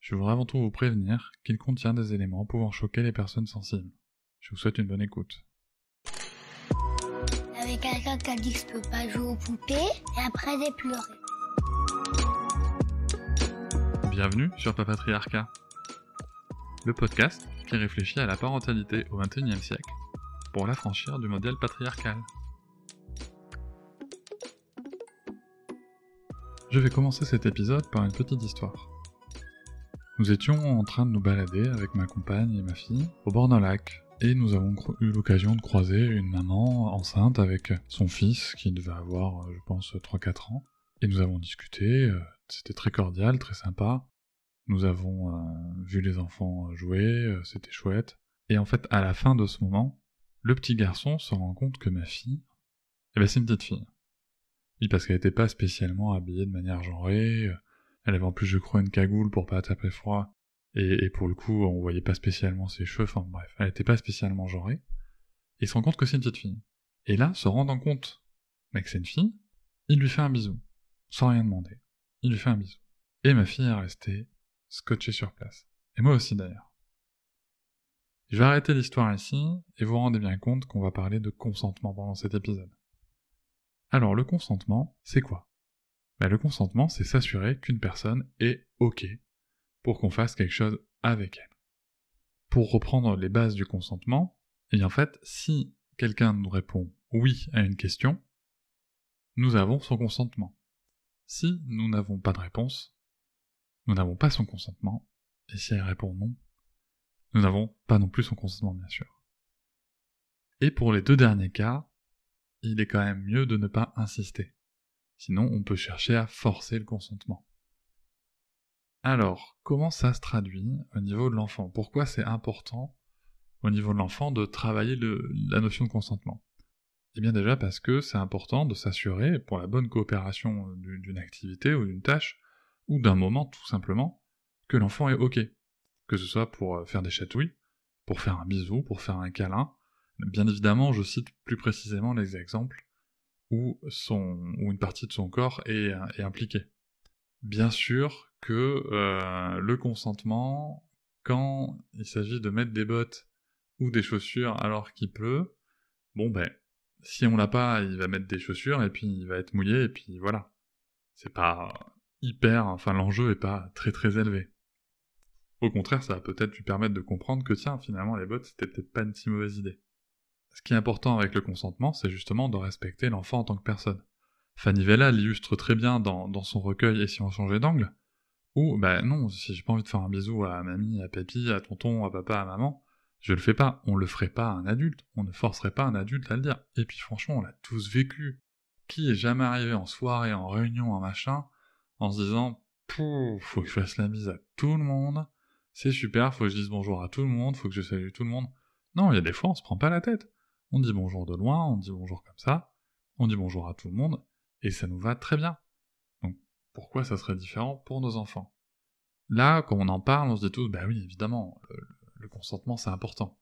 je voudrais avant tout vous prévenir qu'il contient des éléments pouvant choquer les personnes sensibles. Je vous souhaite une bonne écoute avait quelqu'un qui a dit que je peux pas jouer aux poupées et après j'ai pleuré. Bienvenue sur Papatriarcat, le podcast qui réfléchit à la parentalité au XXIe siècle pour l'affranchir du modèle patriarcal. Je vais commencer cet épisode par une petite histoire. Nous étions en train de nous balader avec ma compagne et ma fille au bord d'un lac et nous avons eu l'occasion de croiser une maman enceinte avec son fils qui devait avoir, euh, je pense, 3-4 ans. Et nous avons discuté, euh, c'était très cordial, très sympa. Nous avons euh, vu les enfants jouer, c'était chouette. Et en fait, à la fin de ce moment, le petit garçon se rend compte que ma fille, eh ben c'est une petite fille. Oui, parce qu'elle n'était pas spécialement habillée de manière genrée. Elle avait en plus, je crois, une cagoule pour pas taper froid. Et, pour le coup, on voyait pas spécialement ses cheveux, enfin bref, elle était pas spécialement genrée. il se rend compte que c'est une petite fille. Et là, se rendant compte que c'est une fille, il lui fait un bisou, sans rien demander. Il lui fait un bisou. Et ma fille est restée scotchée sur place. Et moi aussi d'ailleurs. Je vais arrêter l'histoire ici, et vous rendez bien compte qu'on va parler de consentement pendant cet épisode. Alors le consentement, c'est quoi? Ben, Le consentement, c'est s'assurer qu'une personne est OK pour qu'on fasse quelque chose avec elle. Pour reprendre les bases du consentement, et en fait, si quelqu'un nous répond oui à une question, nous avons son consentement. Si nous n'avons pas de réponse, nous n'avons pas son consentement, et si elle répond non, nous n'avons pas non plus son consentement, bien sûr. Et pour les deux derniers cas, il est quand même mieux de ne pas insister. Sinon, on peut chercher à forcer le consentement. Alors, comment ça se traduit au niveau de l'enfant? Pourquoi c'est important au niveau de l'enfant de travailler la notion de consentement? Eh bien déjà parce que c'est important de s'assurer, pour la bonne coopération d'une activité ou d'une tâche, ou d'un moment tout simplement, que l'enfant est OK. Que ce soit pour euh, faire des chatouilles, pour faire un bisou, pour faire un câlin. Bien évidemment, je cite plus précisément les exemples où, une partie de son corps est, est impliquée. Bien sûr, que euh, le consentement, quand il s'agit de mettre des bottes ou des chaussures alors qu'il pleut, bon ben, si on l'a pas, il va mettre des chaussures et puis il va être mouillé et puis voilà. C'est pas hyper, enfin l'enjeu est pas très très élevé. Au contraire, ça va peut-être lui permettre de comprendre que tiens, finalement les bottes c'était peut-être pas une si mauvaise idée. Ce qui est important avec le consentement, c'est justement de respecter l'enfant en tant que personne. Fanny Vella l'illustre très bien dans, son recueil Et si on changeait d'angle, ou, bah non, si j'ai pas envie de faire un bisou à mamie, à papy, à tonton, à papa, à maman, je le fais pas. On le ferait pas à un adulte. On ne forcerait pas un adulte à le dire. Et puis franchement, on l'a tous vécu. Qui est jamais arrivé en soirée, en réunion, en machin, en se disant, Pouf, faut que je fasse la bise à tout le monde. C'est super, faut que je dise bonjour à tout le monde, faut que je salue tout le monde. Non, il y a des fois, on se prend pas la tête. On dit bonjour de loin, on dit bonjour comme ça, on dit bonjour à tout le monde, et ça nous va très bien pourquoi ça serait différent pour nos enfants? Là, quand on en parle, on se dit tous, bah oui, évidemment, le, consentement c'est important.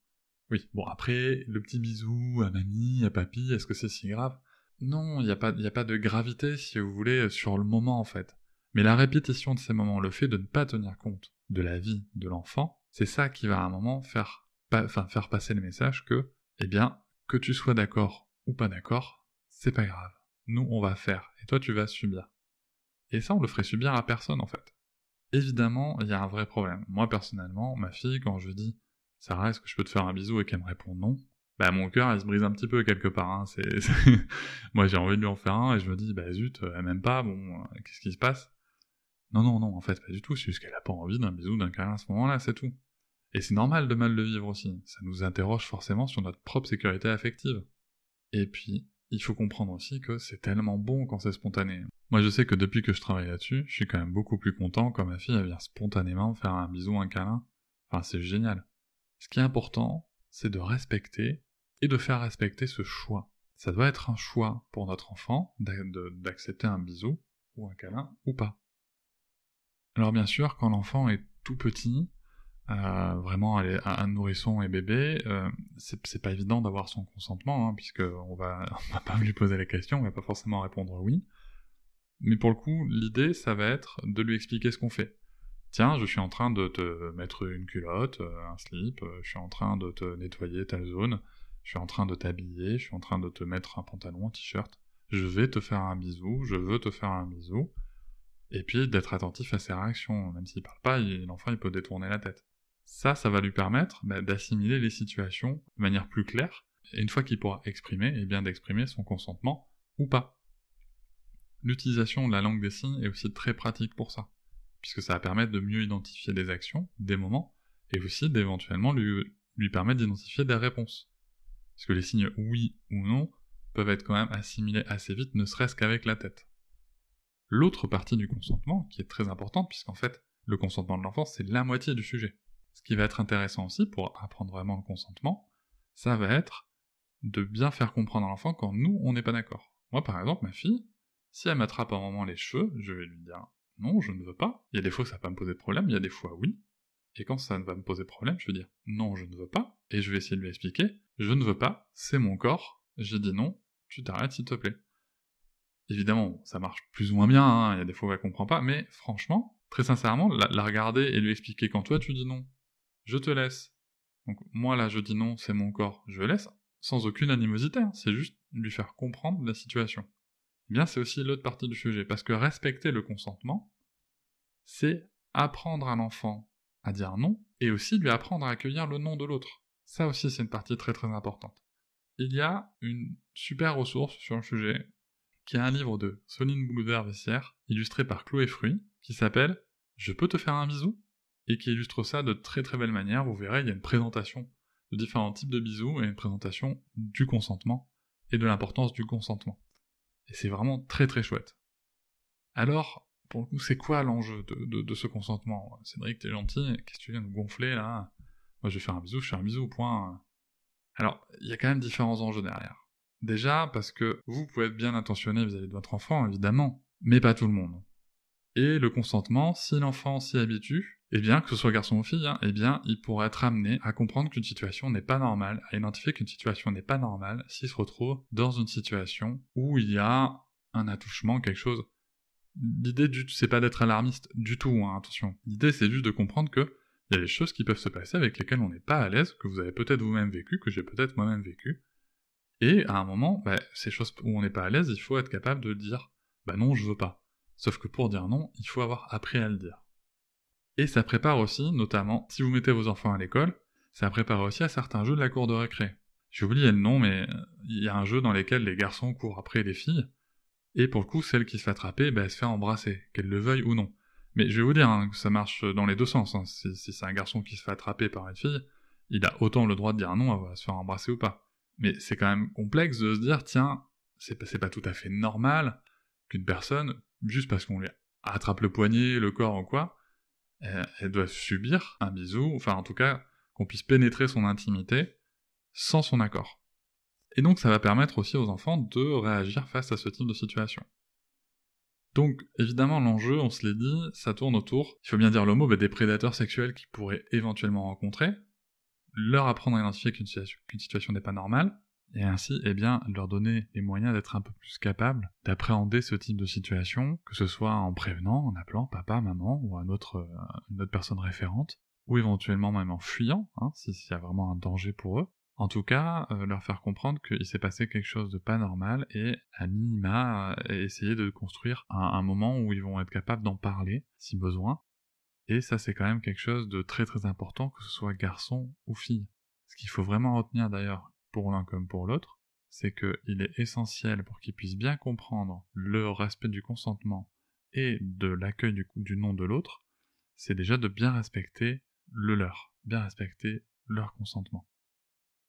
Oui, bon après, le petit bisou à mamie, à papy, est-ce que c'est si grave? Non, il n'y a, pas, pas de gravité, si vous voulez, sur le moment en fait. Mais la répétition de ces moments, le fait de ne pas tenir compte de la vie de l'enfant, c'est ça qui va à un moment faire passer le message que, eh bien, que tu sois d'accord ou pas d'accord, c'est pas grave. Nous, on va faire, et toi, tu vas subir. Et ça, on le ferait subir à personne en fait. Évidemment, il y a un vrai problème. Moi personnellement, ma fille, quand je dis Sarah, est-ce que je peux te faire un bisou et qu'elle me répond non, bah mon cœur il se brise un petit peu quelque part. Hein. Moi j'ai envie de lui en faire un et je me dis bah zut, elle m'aime pas, bon, qu'est-ce qui se passe? Non, non, non, en fait pas du tout, c'est juste qu'elle a pas envie d'un bisou, d'un câlin à ce moment-là, c'est tout. Et c'est normal de mal le vivre aussi, ça nous interroge forcément sur notre propre sécurité affective. Et puis, il faut comprendre aussi que c'est tellement bon quand c'est spontané. Moi je sais que depuis que je travaille là-dessus, je suis quand même beaucoup plus content quand ma fille vient spontanément faire un bisou, un câlin. Enfin c'est génial. Ce qui est important, c'est de respecter et de faire respecter ce choix. Ça doit être un choix pour notre enfant d'accepter un bisou ou un câlin ou pas. Alors bien sûr, quand l'enfant est tout petit, euh, vraiment un nourrisson et bébé, euh, c'est pas évident d'avoir son consentement, hein, puisque on va, on va pas lui poser la question, on va pas forcément répondre oui. Mais pour le coup, l'idée, ça va être de lui expliquer ce qu'on fait. Tiens, je suis en train de te mettre une culotte, euh, un slip, je suis en train de te nettoyer ta zone, je suis en train de t'habiller, je suis en train de te mettre un pantalon, un t-shirt, je vais te faire un bisou, je veux te faire un bisou, et puis d'être attentif à ses réactions, même s'il parle pas, l'enfant il peut détourner la tête. Ça, ça va lui permettre bah, d'assimiler les situations de manière plus claire, et une fois qu'il pourra exprimer, et eh bien d'exprimer son consentement ou pas. L'utilisation de la langue des signes est aussi très pratique pour ça, puisque ça va permettre de mieux identifier des actions, des moments, et aussi d'éventuellement lui, lui permettre d'identifier des réponses. Parce que les signes oui ou non peuvent être quand même assimilés assez vite, ne serait-ce qu'avec la tête. L'autre partie du consentement, qui est très importante, puisqu'en fait, le consentement de l'enfant, c'est la moitié du sujet. Ce qui va être intéressant aussi pour apprendre vraiment le consentement, ça va être de bien faire comprendre à l'enfant quand nous, on n'est pas d'accord. Moi, par exemple, ma fille, si elle m'attrape à un moment les cheveux, je vais lui dire non, je ne veux pas. Il y a des fois ça va pas me poser problème, il y a des fois oui. Et quand ça ne va me poser problème, je vais dire non, je ne veux pas. Et je vais essayer de lui expliquer je ne veux pas, c'est mon corps, j'ai dit non, tu t'arrêtes s'il te plaît. Évidemment, ça marche plus ou moins bien, hein, il y a des fois où elle comprend pas, mais franchement, très sincèrement, la regarder et lui expliquer quand toi tu dis non, je te laisse. Donc moi là je dis non, c'est mon corps, je laisse, sans aucune animosité, hein. c'est juste lui faire comprendre la situation. Eh bien c'est aussi l'autre partie du sujet, parce que respecter le consentement, c'est apprendre à l'enfant à dire non, et aussi lui apprendre à accueillir le non de l'autre. Ça aussi c'est une partie très très importante. Il y a une super ressource sur le sujet, qui est un livre de Soline Boulder-Vessière, illustré par Chloé Fruit, qui s'appelle Je peux te faire un bisou et qui illustre ça de très très belle manière. Vous verrez, il y a une présentation de différents types de bisous et une présentation du consentement et de l'importance du consentement. Et c'est vraiment très très chouette. Alors, pour le coup, c'est quoi l'enjeu de, ce consentement? Cédric, t'es gentil, qu'est-ce que tu viens de gonfler là? Moi je vais faire un bisou, je fais un bisou, point. Alors, il y a quand même différents enjeux derrière. Déjà, parce que vous pouvez être bien intentionné vis-à-vis de votre enfant, évidemment, mais pas tout le monde. Et le consentement, si l'enfant s'y habitue, eh bien, que ce soit garçon ou fille, hein, eh bien, il pourrait être amené à comprendre qu'une situation n'est pas normale, à identifier qu'une situation n'est pas normale s'il se retrouve dans une situation où il y a un attouchement, quelque chose. L'idée c'est pas d'être alarmiste du tout, hein, attention. L'idée c'est juste de comprendre que il y a des choses qui peuvent se passer avec lesquelles on n'est pas à l'aise, que vous avez peut-être vous-même vécu, que j'ai peut-être moi-même vécu. Et à un moment, bah, ces choses où on n'est pas à l'aise, il faut être capable de dire, bah non, je veux pas. Sauf que pour dire non, il faut avoir appris à le dire. Et ça prépare aussi, notamment, si vous mettez vos enfants à l'école, ça prépare aussi à certains jeux de la cour de récré. J'ai oublié le nom, mais euh, il y a un jeu dans lequel les garçons courent après les filles, et pour le coup, celle qui se fait attraper, bah, elle se fait embrasser, qu'elle le veuille ou non. Mais je vais vous dire hein, ça marche dans les deux sens. Hein. Si, c'est un garçon qui se fait attraper par une fille, il a autant le droit de dire non, va se faire embrasser ou pas. Mais c'est quand même complexe de se dire, tiens, c'est pas tout à fait normal qu'une personne, juste parce qu'on lui attrape le poignet, le corps ou quoi, elle, doit subir un bisou, enfin en tout cas qu'on puisse pénétrer son intimité sans son accord. Et donc ça va permettre aussi aux enfants de réagir face à ce type de situation. Donc évidemment l'enjeu, on se l'est dit, ça tourne autour, il faut bien dire le mot, des prédateurs sexuels qu'ils pourraient éventuellement rencontrer, leur apprendre à identifier qu'une situation n'est pas normale, et ainsi, eh bien, leur donner les moyens d'être un peu plus capables d'appréhender ce type de situation, que ce soit en prévenant, en appelant papa, maman, ou euh, une autre personne référente, ou éventuellement même en fuyant, hein, s'il y a vraiment un danger pour eux. En tout cas, euh, leur faire comprendre qu'il s'est passé quelque chose de pas normal et à minima euh, essayer de construire un, moment où ils vont être capables d'en parler si besoin. Et ça c'est quand même quelque chose de très très important que ce soit garçon ou fille. Ce qu'il faut vraiment retenir d'ailleurs pour l'un comme pour l'autre, c'est qu'il est essentiel pour qu'ils puissent bien comprendre le respect du consentement et de l'accueil du, du nom de l'autre, c'est déjà de bien respecter le leur, bien respecter leur consentement.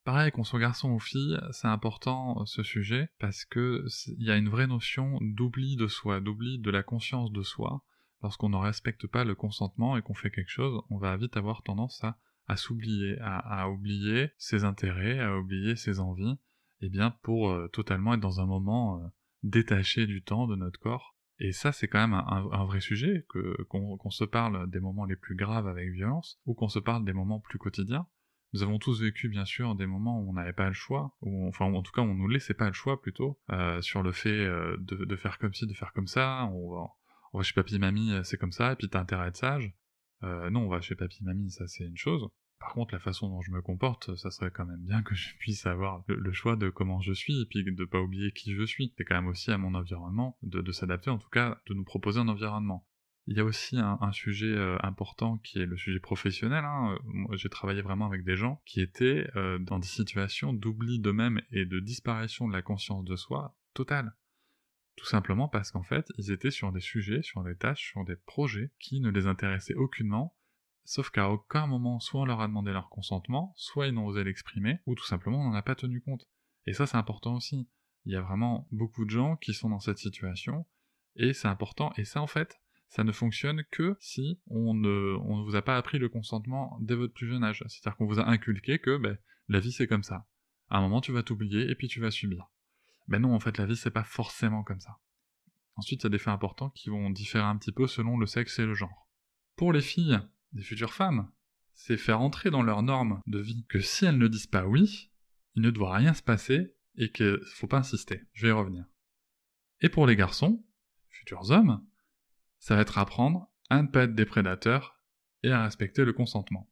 Pareil, qu'on soit garçon ou fille, c'est important ce sujet parce que il y a une vraie notion d'oubli de soi, d'oubli de la conscience de soi. Lorsqu'on ne respecte pas le consentement et qu'on fait quelque chose, on va vite avoir tendance à à s'oublier, à, oublier ses intérêts, à oublier ses envies, et eh bien pour euh, totalement être dans un moment euh, détaché du temps, de notre corps. Et ça, c'est quand même un, vrai sujet, que qu'on se parle des moments les plus graves avec violence, ou qu'on se parle des moments plus quotidiens. Nous avons tous vécu, bien sûr, des moments où on n'avait pas le choix, ou enfin, en tout cas, on nous laissait pas le choix plutôt, euh, sur le fait de, faire comme ci, de faire comme ça. On va, on va chez papy, mamie, c'est comme ça, et puis t'as intérêt à être sage. Euh, non, on va chez papy, mamie, ça c'est une chose. Par contre, la façon dont je me comporte, ça serait quand même bien que je puisse avoir le, choix de comment je suis et puis de pas oublier qui je suis. C'est quand même aussi à mon environnement de, s'adapter, en tout cas, de nous proposer un environnement. Il y a aussi un, sujet euh, important qui est le sujet professionnel. Hein. J'ai travaillé vraiment avec des gens qui étaient euh, dans des situations d'oubli d'eux-mêmes et de disparition de la conscience de soi totale. Tout simplement parce qu'en fait, ils étaient sur des sujets, sur des tâches, sur des projets qui ne les intéressaient aucunement, sauf qu'à aucun moment, soit on leur a demandé leur consentement, soit ils n'ont osé l'exprimer, ou tout simplement on n'en a pas tenu compte. Et ça, c'est important aussi. Il y a vraiment beaucoup de gens qui sont dans cette situation, et c'est important, et ça, en fait, ça ne fonctionne que si on ne, vous a pas appris le consentement dès votre plus jeune âge. C'est-à-dire qu'on vous a inculqué que ben, la vie c'est comme ça. À un moment tu vas t'oublier et puis tu vas subir. Ben non, en fait, la vie, c'est pas forcément comme ça. Ensuite, il y a des faits importants qui vont différer un petit peu selon le sexe et le genre. Pour les filles, des futures femmes, c'est faire entrer dans leurs normes de vie que si elles ne disent pas oui, il ne doit rien se passer et qu'il faut pas insister. Je vais y revenir. Et pour les garçons, futurs hommes, ça va être apprendre à ne pas être des prédateurs et à respecter le consentement.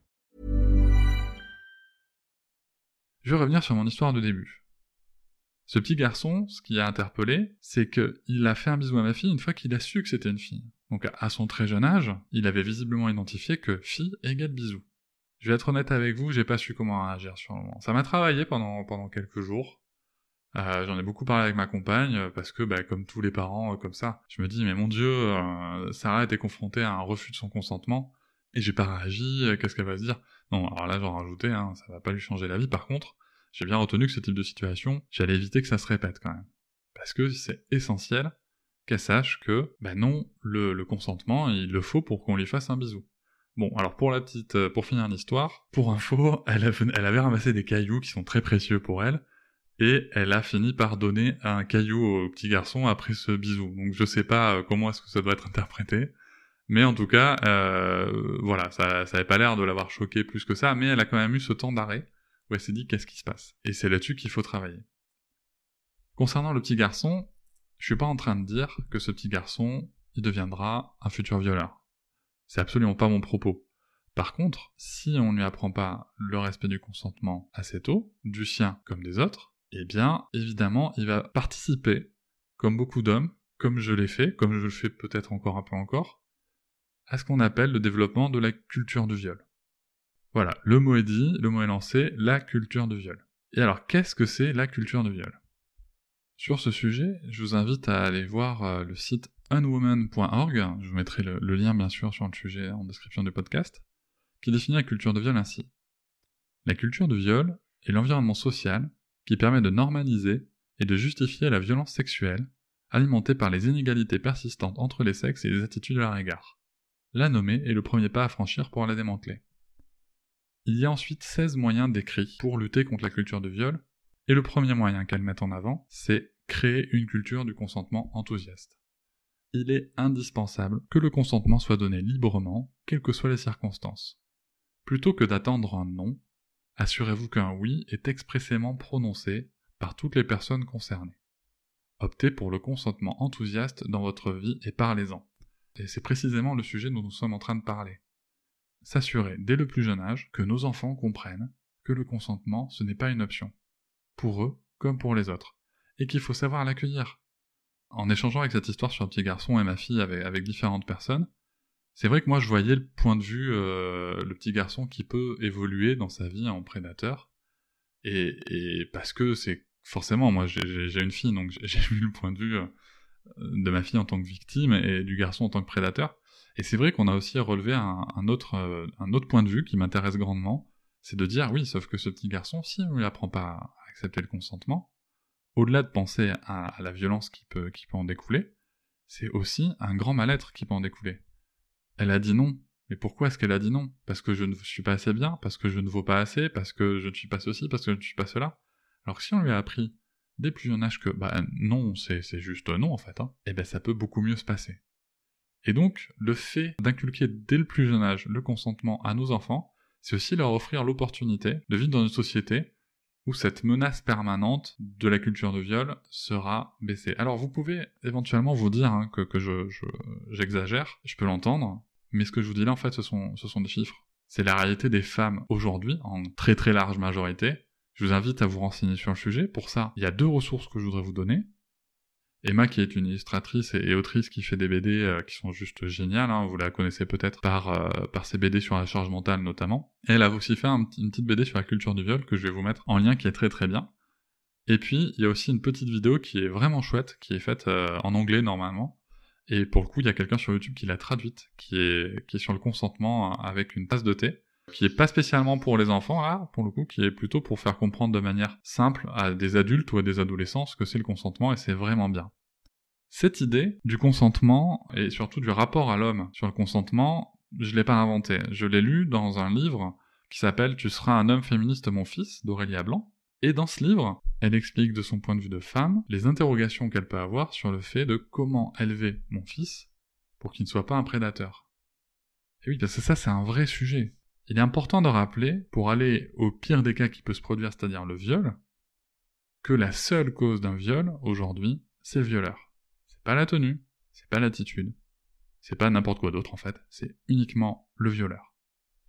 Je vais revenir sur mon histoire de début. Ce petit garçon, ce qui a interpellé, c'est qu'il a fait un bisou à ma fille une fois qu'il a su que c'était une fille. Donc à son très jeune âge, il avait visiblement identifié que fille égale bisou. Je vais être honnête avec vous, j'ai pas su comment réagir sur le moment. Ça m'a travaillé pendant, quelques jours. Euh, J'en ai beaucoup parlé avec ma compagne parce que, bah, comme tous les parents, euh, comme ça, je me dis mais mon Dieu, euh, Sarah était confrontée à un refus de son consentement et j'ai pas réagi. Euh, qu'est-ce qu'elle va se dire? Non, alors là j'en rajoutais, hein, ça va pas lui changer la vie. Par contre, j'ai bien retenu que ce type de situation, j'allais éviter que ça se répète quand même, parce que c'est essentiel qu'elle sache que, bah non, le, consentement, il le faut pour qu'on lui fasse un bisou. Bon, alors pour la petite, euh, pour finir l'histoire, pour info, elle, elle avait ramassé des cailloux qui sont très précieux pour elle, et elle a fini par donner un caillou au petit garçon après ce bisou. Donc je sais pas euh, comment est-ce que ça doit être interprété, mais en tout cas, euh, voilà, ça, ça pas l'air de l'avoir choqué plus que ça, mais elle a quand même eu ce temps d'arrêt où elle s'est dit qu'est-ce qui se passe? Et c'est là-dessus qu'il faut travailler. Concernant le petit garçon, je suis pas en train de dire que ce petit garçon, il deviendra un futur violeur. C'est absolument pas mon propos. Par contre, si on ne lui apprend pas le respect du consentement assez tôt, du sien comme des autres, eh bien, évidemment, il va participer, comme beaucoup d'hommes, comme je l'ai fait, comme je le fais peut-être encore un peu encore, à ce qu'on appelle le développement de la culture du viol. Voilà, le mot est dit, le mot est lancé, la culture de viol. Et alors, qu'est-ce que c'est la culture de viol? Sur ce sujet, je vous invite à aller voir euh, le site unwoman.org, je vous mettrai le, lien bien sûr sur le sujet en description du podcast, qui définit la culture de viol ainsi. La culture de viol est l'environnement social qui permet de normaliser et de justifier la violence sexuelle, alimentée par les inégalités persistantes entre les sexes et les attitudes à leur égard. La nommer est le premier pas à franchir pour la démanteler. Il y a ensuite 16 moyens décrits pour lutter contre la culture de viol, et le premier moyen qu'elle met en avant, c'est créer une culture du consentement enthousiaste il est indispensable que le consentement soit donné librement, quelles que soient les circonstances. Plutôt que d'attendre un non, assurez-vous qu'un oui est expressément prononcé par toutes les personnes concernées. Optez pour le consentement enthousiaste dans votre vie et parlez-en. Et c'est précisément le sujet dont nous sommes en train de parler. S'assurer dès le plus jeune âge que nos enfants comprennent que le consentement ce n'est pas une option, pour eux comme pour les autres, et qu'il faut savoir l'accueillir, en échangeant avec cette histoire sur un petit garçon et ma fille avec, différentes personnes, C'est vrai que moi je voyais le point de vue, euh, le petit garçon qui peut évoluer dans sa vie en prédateur. Et, parce que c'est forcément, moi j'ai une fille, donc j'ai vu le point de vue euh, de ma fille en tant que victime et du garçon en tant que prédateur. Et c'est vrai qu'on a aussi relevé un, un, autre, euh, un autre point de vue qui m'intéresse grandement, c'est de dire oui, sauf que ce petit garçon, si on lui apprend pas à accepter le consentement, au-delà de penser à, la violence qui peut, qui peut en découler, c'est aussi un grand mal-être qui peut en découler. Elle a dit non. Mais pourquoi est-ce qu'elle a dit non? Parce que je ne suis pas assez bien, parce que je ne vaux pas assez, parce que je ne suis pas ceci, parce que je ne suis pas cela. Alors que si on lui a appris dès plus jeune âge que bah non, c'est juste non en fait, hein, et eh ben ça peut beaucoup mieux se passer. Et donc, le fait d'inculquer dès le plus jeune âge le consentement à nos enfants, c'est aussi leur offrir l'opportunité de vivre dans une société où cette menace permanente de la culture de viol sera baissée. Alors vous pouvez éventuellement vous dire hein, que, que je, j'exagère, je, peux l'entendre, mais ce que je vous dis là en fait ce sont, ce sont des chiffres. C'est la réalité des femmes aujourd'hui, en très très large majorité. Je vous invite à vous renseigner sur le sujet. Pour ça, il y a deux ressources que je voudrais vous donner. Emma, qui est une illustratrice et, autrice qui fait des BD euh, qui sont juste géniales, hein, vous la connaissez peut-être par, euh, par ses BD sur la charge mentale notamment. elle a aussi fait une petite BD sur la culture du viol que je vais vous mettre en lien qui est très très bien. Et puis, il y a aussi une petite vidéo qui est vraiment chouette, qui est faite euh, en anglais normalement. Et pour le coup, il y a quelqu'un sur YouTube qui l'a traduite, qui est, qui est sur le consentement avec une tasse de thé qui est pas spécialement pour les enfants là, pour le coup, qui est plutôt pour faire comprendre de manière simple à des adultes ou à des adolescents ce que c'est le consentement et c'est vraiment bien. Cette idée du consentement et surtout du rapport à l'homme sur le consentement, je l'ai pas inventé. Je l'ai lu dans un livre qui s'appelle Tu seras un homme féministe mon fils d'Aurélia Blanc. Et dans ce livre, elle explique de son point de vue de femme les interrogations qu'elle peut avoir sur le fait de comment élever mon fils pour qu'il ne soit pas un prédateur. Et oui, parce que ça c'est un vrai sujet. Il est important de rappeler, pour aller au pire des cas qui peut se produire, c'est-à-dire le viol, que la seule cause d'un viol, aujourd'hui, c'est le violeur. C'est pas la tenue, c'est pas l'attitude, c'est pas n'importe quoi d'autre en fait, c'est uniquement le violeur.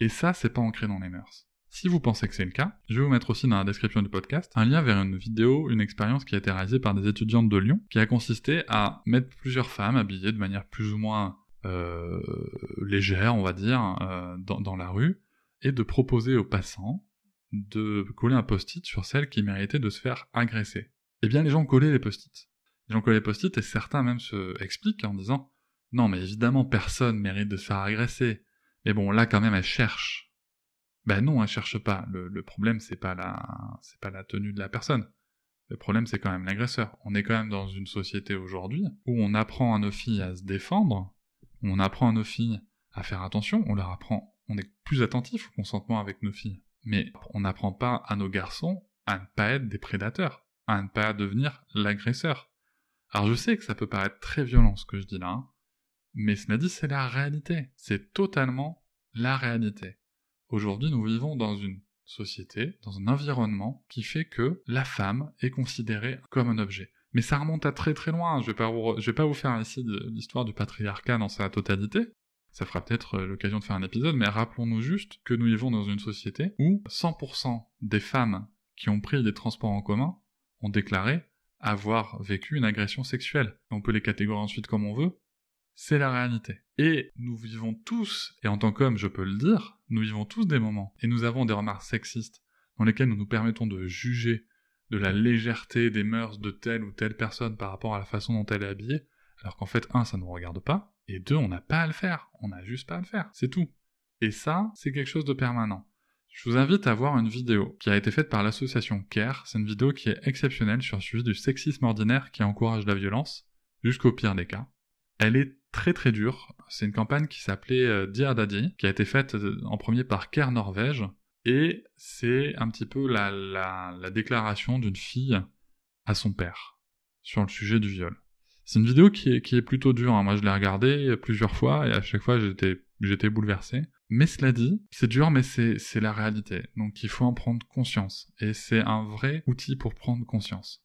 Et ça, c'est pas ancré dans les mœurs. Si vous pensez que c'est le cas, je vais vous mettre aussi dans la description du podcast un lien vers une vidéo, une expérience qui a été réalisée par des étudiantes de Lyon, qui a consisté à mettre plusieurs femmes habillées de manière plus ou moins légère, on va dire, euh, dans, la rue, et de proposer aux passants de coller un post-it sur celle qui méritait de se faire agresser. Eh bien, les gens collaient les post-it. Les gens collaient les post-it et certains même se expliquent en disant non, mais évidemment, personne mérite de se faire agresser. Mais bon, là, quand même, elle cherche. Ben non, elle cherche pas. Le, problème, c'est pas la, c'est pas la tenue de la personne. Le problème, c'est quand même l'agresseur. On est quand même dans une société aujourd'hui où on apprend à nos filles à se défendre, on apprend à nos filles à faire attention, on leur apprend on est plus attentif au consentement avec nos filles. Mais on n'apprend pas à nos garçons à ne pas être des prédateurs, à ne pas devenir l'agresseur. Alors je sais que ça peut paraître très violent ce que je dis là, hein, mais cela dit c'est la réalité, c'est totalement la réalité. Aujourd'hui nous vivons dans une société, dans un environnement qui fait que la femme est considérée comme un objet. Mais ça remonte à très très loin, je vais pas je vais pas vous faire ici l'histoire du patriarcat dans sa totalité, ça fera peut-être euh, l'occasion de faire un épisode, mais rappelons-nous juste que nous vivons dans une société où 100% des femmes qui ont pris des transports en commun ont déclaré avoir vécu une agression sexuelle. On peut les catégoriser ensuite comme on veut, c'est la réalité. Et nous vivons tous, et en tant qu'hommes je peux le dire, nous vivons tous des moments, et nous avons des remarques sexistes dans lesquelles nous nous permettons de juger de la légèreté des mœurs de telle ou telle personne par rapport à la façon dont elle est habillée, alors qu'en fait, un, ça ne nous regarde pas, et deux, on n'a pas à le faire. On n'a juste pas à le faire. C'est tout. Et ça, c'est quelque chose de permanent. Je vous invite à voir une vidéo qui a été faite par l'association CARE. C'est une vidéo qui est exceptionnelle sur le sujet du sexisme ordinaire qui encourage la violence, jusqu'au pire des cas. Elle est très très dure. C'est une campagne qui s'appelait euh, Dear Daddy, qui a été faite euh, en premier par CARE Norvège. Et c'est un petit peu la, la, la déclaration d'une fille à son père sur le sujet du viol. C'est une vidéo qui est, qui est plutôt dure. Hein. Moi, je l'ai regardée plusieurs fois et à chaque fois, j'étais, bouleversé. Mais cela dit, c'est dur, mais c'est la réalité. Donc, il faut en prendre conscience. Et c'est un vrai outil pour prendre conscience.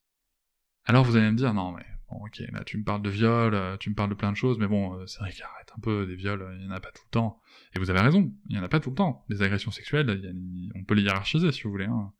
Alors, vous allez me dire, non, mais bon, ok, là, tu me parles de viol, euh, tu me parles de plein de choses, mais bon, euh, c'est vrai qu'arrête un peu, des viols, il y en a pas tout le temps. Et vous avez raison, il y en a pas tout le temps. Des agressions sexuelles, on peut les hiérarchiser si vous voulez. Hein.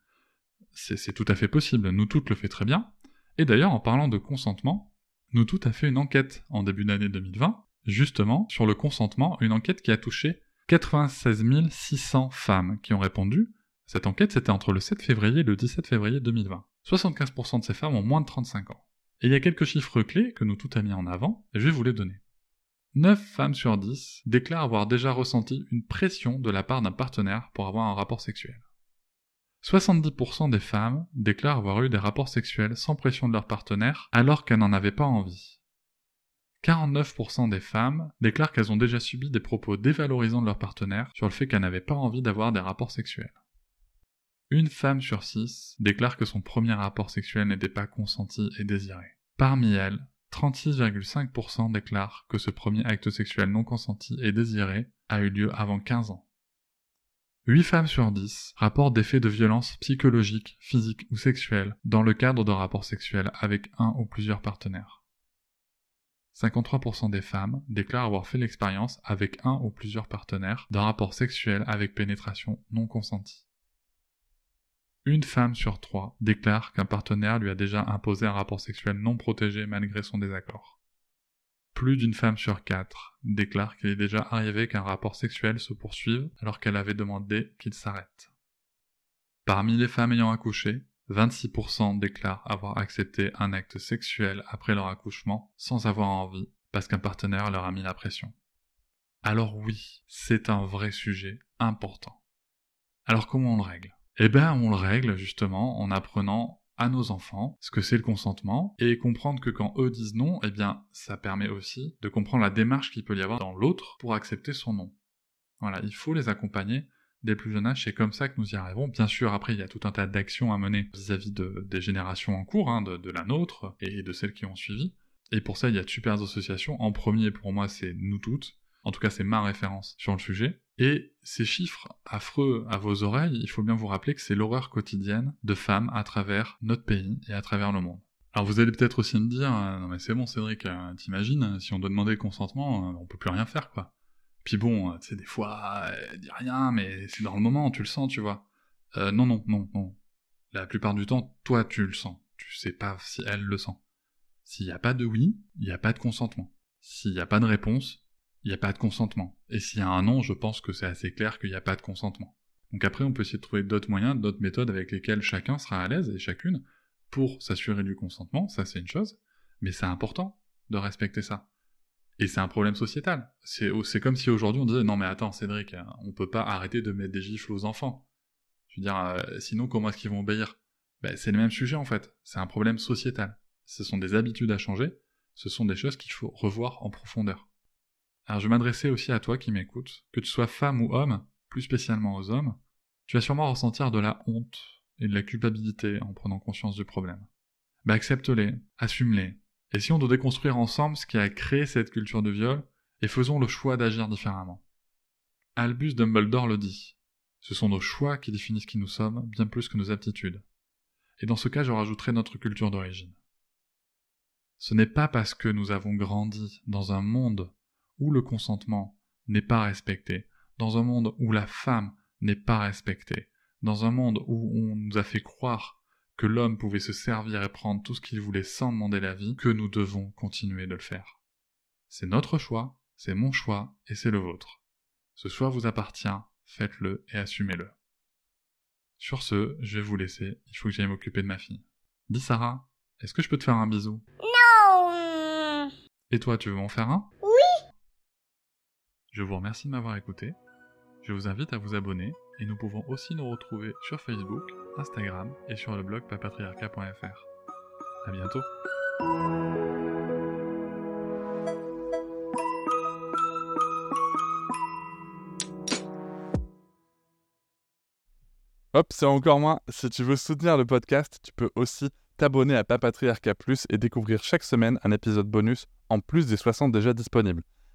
C'est, tout à fait possible. Nous toutes le fait très bien. Et d'ailleurs, en parlant de consentement, nous tout a fait une enquête en début d'année 2020. justement sur le consentement, une enquête qui a touché 96 600 femmes qui ont répondu. Cette enquête, c'était entre le 7 février et le 17 février 2020. 75% de ces femmes ont moins de 35 ans. Et il y a quelques chiffres clés que nous tout a mis en avant, et je vais vous les donner. 9 femmes sur 10 déclarent avoir déjà ressenti une pression de la part d'un partenaire pour avoir un rapport sexuel. 70% des femmes déclarent avoir eu des rapports sexuels sans pression de leur partenaire alors qu'elles n'en avaient pas envie. 49% des femmes déclarent qu'elles ont déjà subi des propos dévalorisants de leur partenaire sur le fait qu'elles n'avaient pas envie d'avoir des rapports sexuels. Une femme sur six déclare que son premier rapport sexuel n'était pas consenti et désiré. Parmi elles, 36,5% déclarent que ce premier acte sexuel non consenti et désiré a eu lieu avant 15 ans. 8 femmes sur 10 rapportent des faits de violence psychologique, physique ou sexuelle dans le cadre de rapports sexuels avec un ou plusieurs partenaires. 53% des femmes déclarent avoir fait l'expérience avec un ou plusieurs partenaires d'un rapport sexuel avec pénétration non consentie. Une femme sur trois déclare qu'un partenaire lui a déjà imposé un rapport sexuel non protégé malgré son désaccord plus d'une femme sur quatre déclare qu'il est déjà arrivé qu'un rapport sexuel se poursuive alors qu'elle avait demandé qu'il s'arrête. Parmi les femmes ayant accouché, 26% déclarent avoir accepté un acte sexuel après leur accouchement sans avoir envie parce qu'un partenaire leur a mis la pression. Alors oui, c'est un vrai sujet important. Alors comment on le règle? Eh bien on le règle justement en apprenant à nos enfants ce que c'est le consentement et comprendre que quand eux disent non, eh bien, ça permet aussi de comprendre la démarche qu'il peut y avoir dans l'autre pour accepter son non. Voilà, il faut les accompagner dès le plus jeune âge, c'est comme ça que nous y arrivons. Bien sûr, après, il y a tout un tas d'actions à mener vis-à-vis de, des générations en cours, hein, de, la nôtre et de celles qui ont suivi. Et pour ça, il y a de super associations. En premier, pour moi, c'est nous toutes. En tout cas, c'est ma référence sur le sujet. Et ces chiffres affreux à vos oreilles, il faut bien vous rappeler que c'est l'horreur quotidienne de femmes à travers notre pays et à travers le monde. Alors vous allez peut-être aussi me dire, euh, non mais c'est bon Cédric, euh, t'imagines, si on doit demander le consentement, euh, on peut plus rien faire quoi. Puis bon, tu sais, des fois, elle dit rien, mais c'est dans le moment, tu le sens, tu vois. non, non, non, non. La plupart du temps, toi, tu le sens. Tu sais pas si elle le sent. S'il n'y a pas de oui, il n'y a pas de consentement. S'il n'y a pas de réponse, il n'y a pas de consentement. Et s'il y a un non, je pense que c'est assez clair qu'il n'y a pas de consentement. Donc après, on peut essayer de trouver d'autres moyens, d'autres méthodes avec lesquelles chacun sera à l'aise et chacune pour s'assurer du consentement, ça c'est une chose, mais c'est important de respecter ça. Et c'est un problème sociétal. C'est comme si aujourd'hui on disait non mais attends Cédric, on peut pas arrêter de mettre des gifles aux enfants. Je veux dire, euh, sinon comment est-ce qu'ils vont obéir? Ben, C'est le même sujet en fait. C'est un problème sociétal. Ce sont des habitudes à changer. Ce sont des choses qu'il faut revoir en profondeur. Alors je m'adressais aussi à toi qui m'écoutes, que tu sois femme ou homme, plus spécialement aux hommes, tu vas sûrement ressentir de la honte et de la culpabilité en prenant conscience du problème. Ben accepte-les, assume-les, on doit déconstruire ensemble ce qui a créé cette culture de viol, et faisons le choix d'agir différemment. Albus Dumbledore le dit, ce sont nos choix qui définissent qui nous sommes, bien plus que nos aptitudes. Et dans ce cas, je rajouterai notre culture d'origine. Ce n'est pas parce que nous avons grandi dans un monde où le consentement n'est pas respecté, dans un monde où la femme n'est pas respectée, dans un monde où on nous a fait croire que l'homme pouvait se servir et prendre tout ce qu'il voulait sans demander l'avis, que nous devons continuer de le faire. C'est notre choix, c'est mon choix et c'est le vôtre. Ce choix vous appartient, faites-le et assumez-le. Sur ce, je vais vous laisser, il faut que j'aille m'occuper de ma fille. Dis Sarah, est-ce que je peux te faire un bisou? Non Et toi, tu veux m'en faire un? Je vous remercie de m'avoir écouté. Je vous invite à vous abonner et nous pouvons aussi nous retrouver sur Facebook, Instagram et sur le blog papatriarca.fr. À bientôt. Hop, c'est encore moins. Si tu veux soutenir le podcast, tu peux aussi t'abonner à Papatriarca Plus et découvrir chaque semaine un épisode bonus en plus des 60 déjà disponibles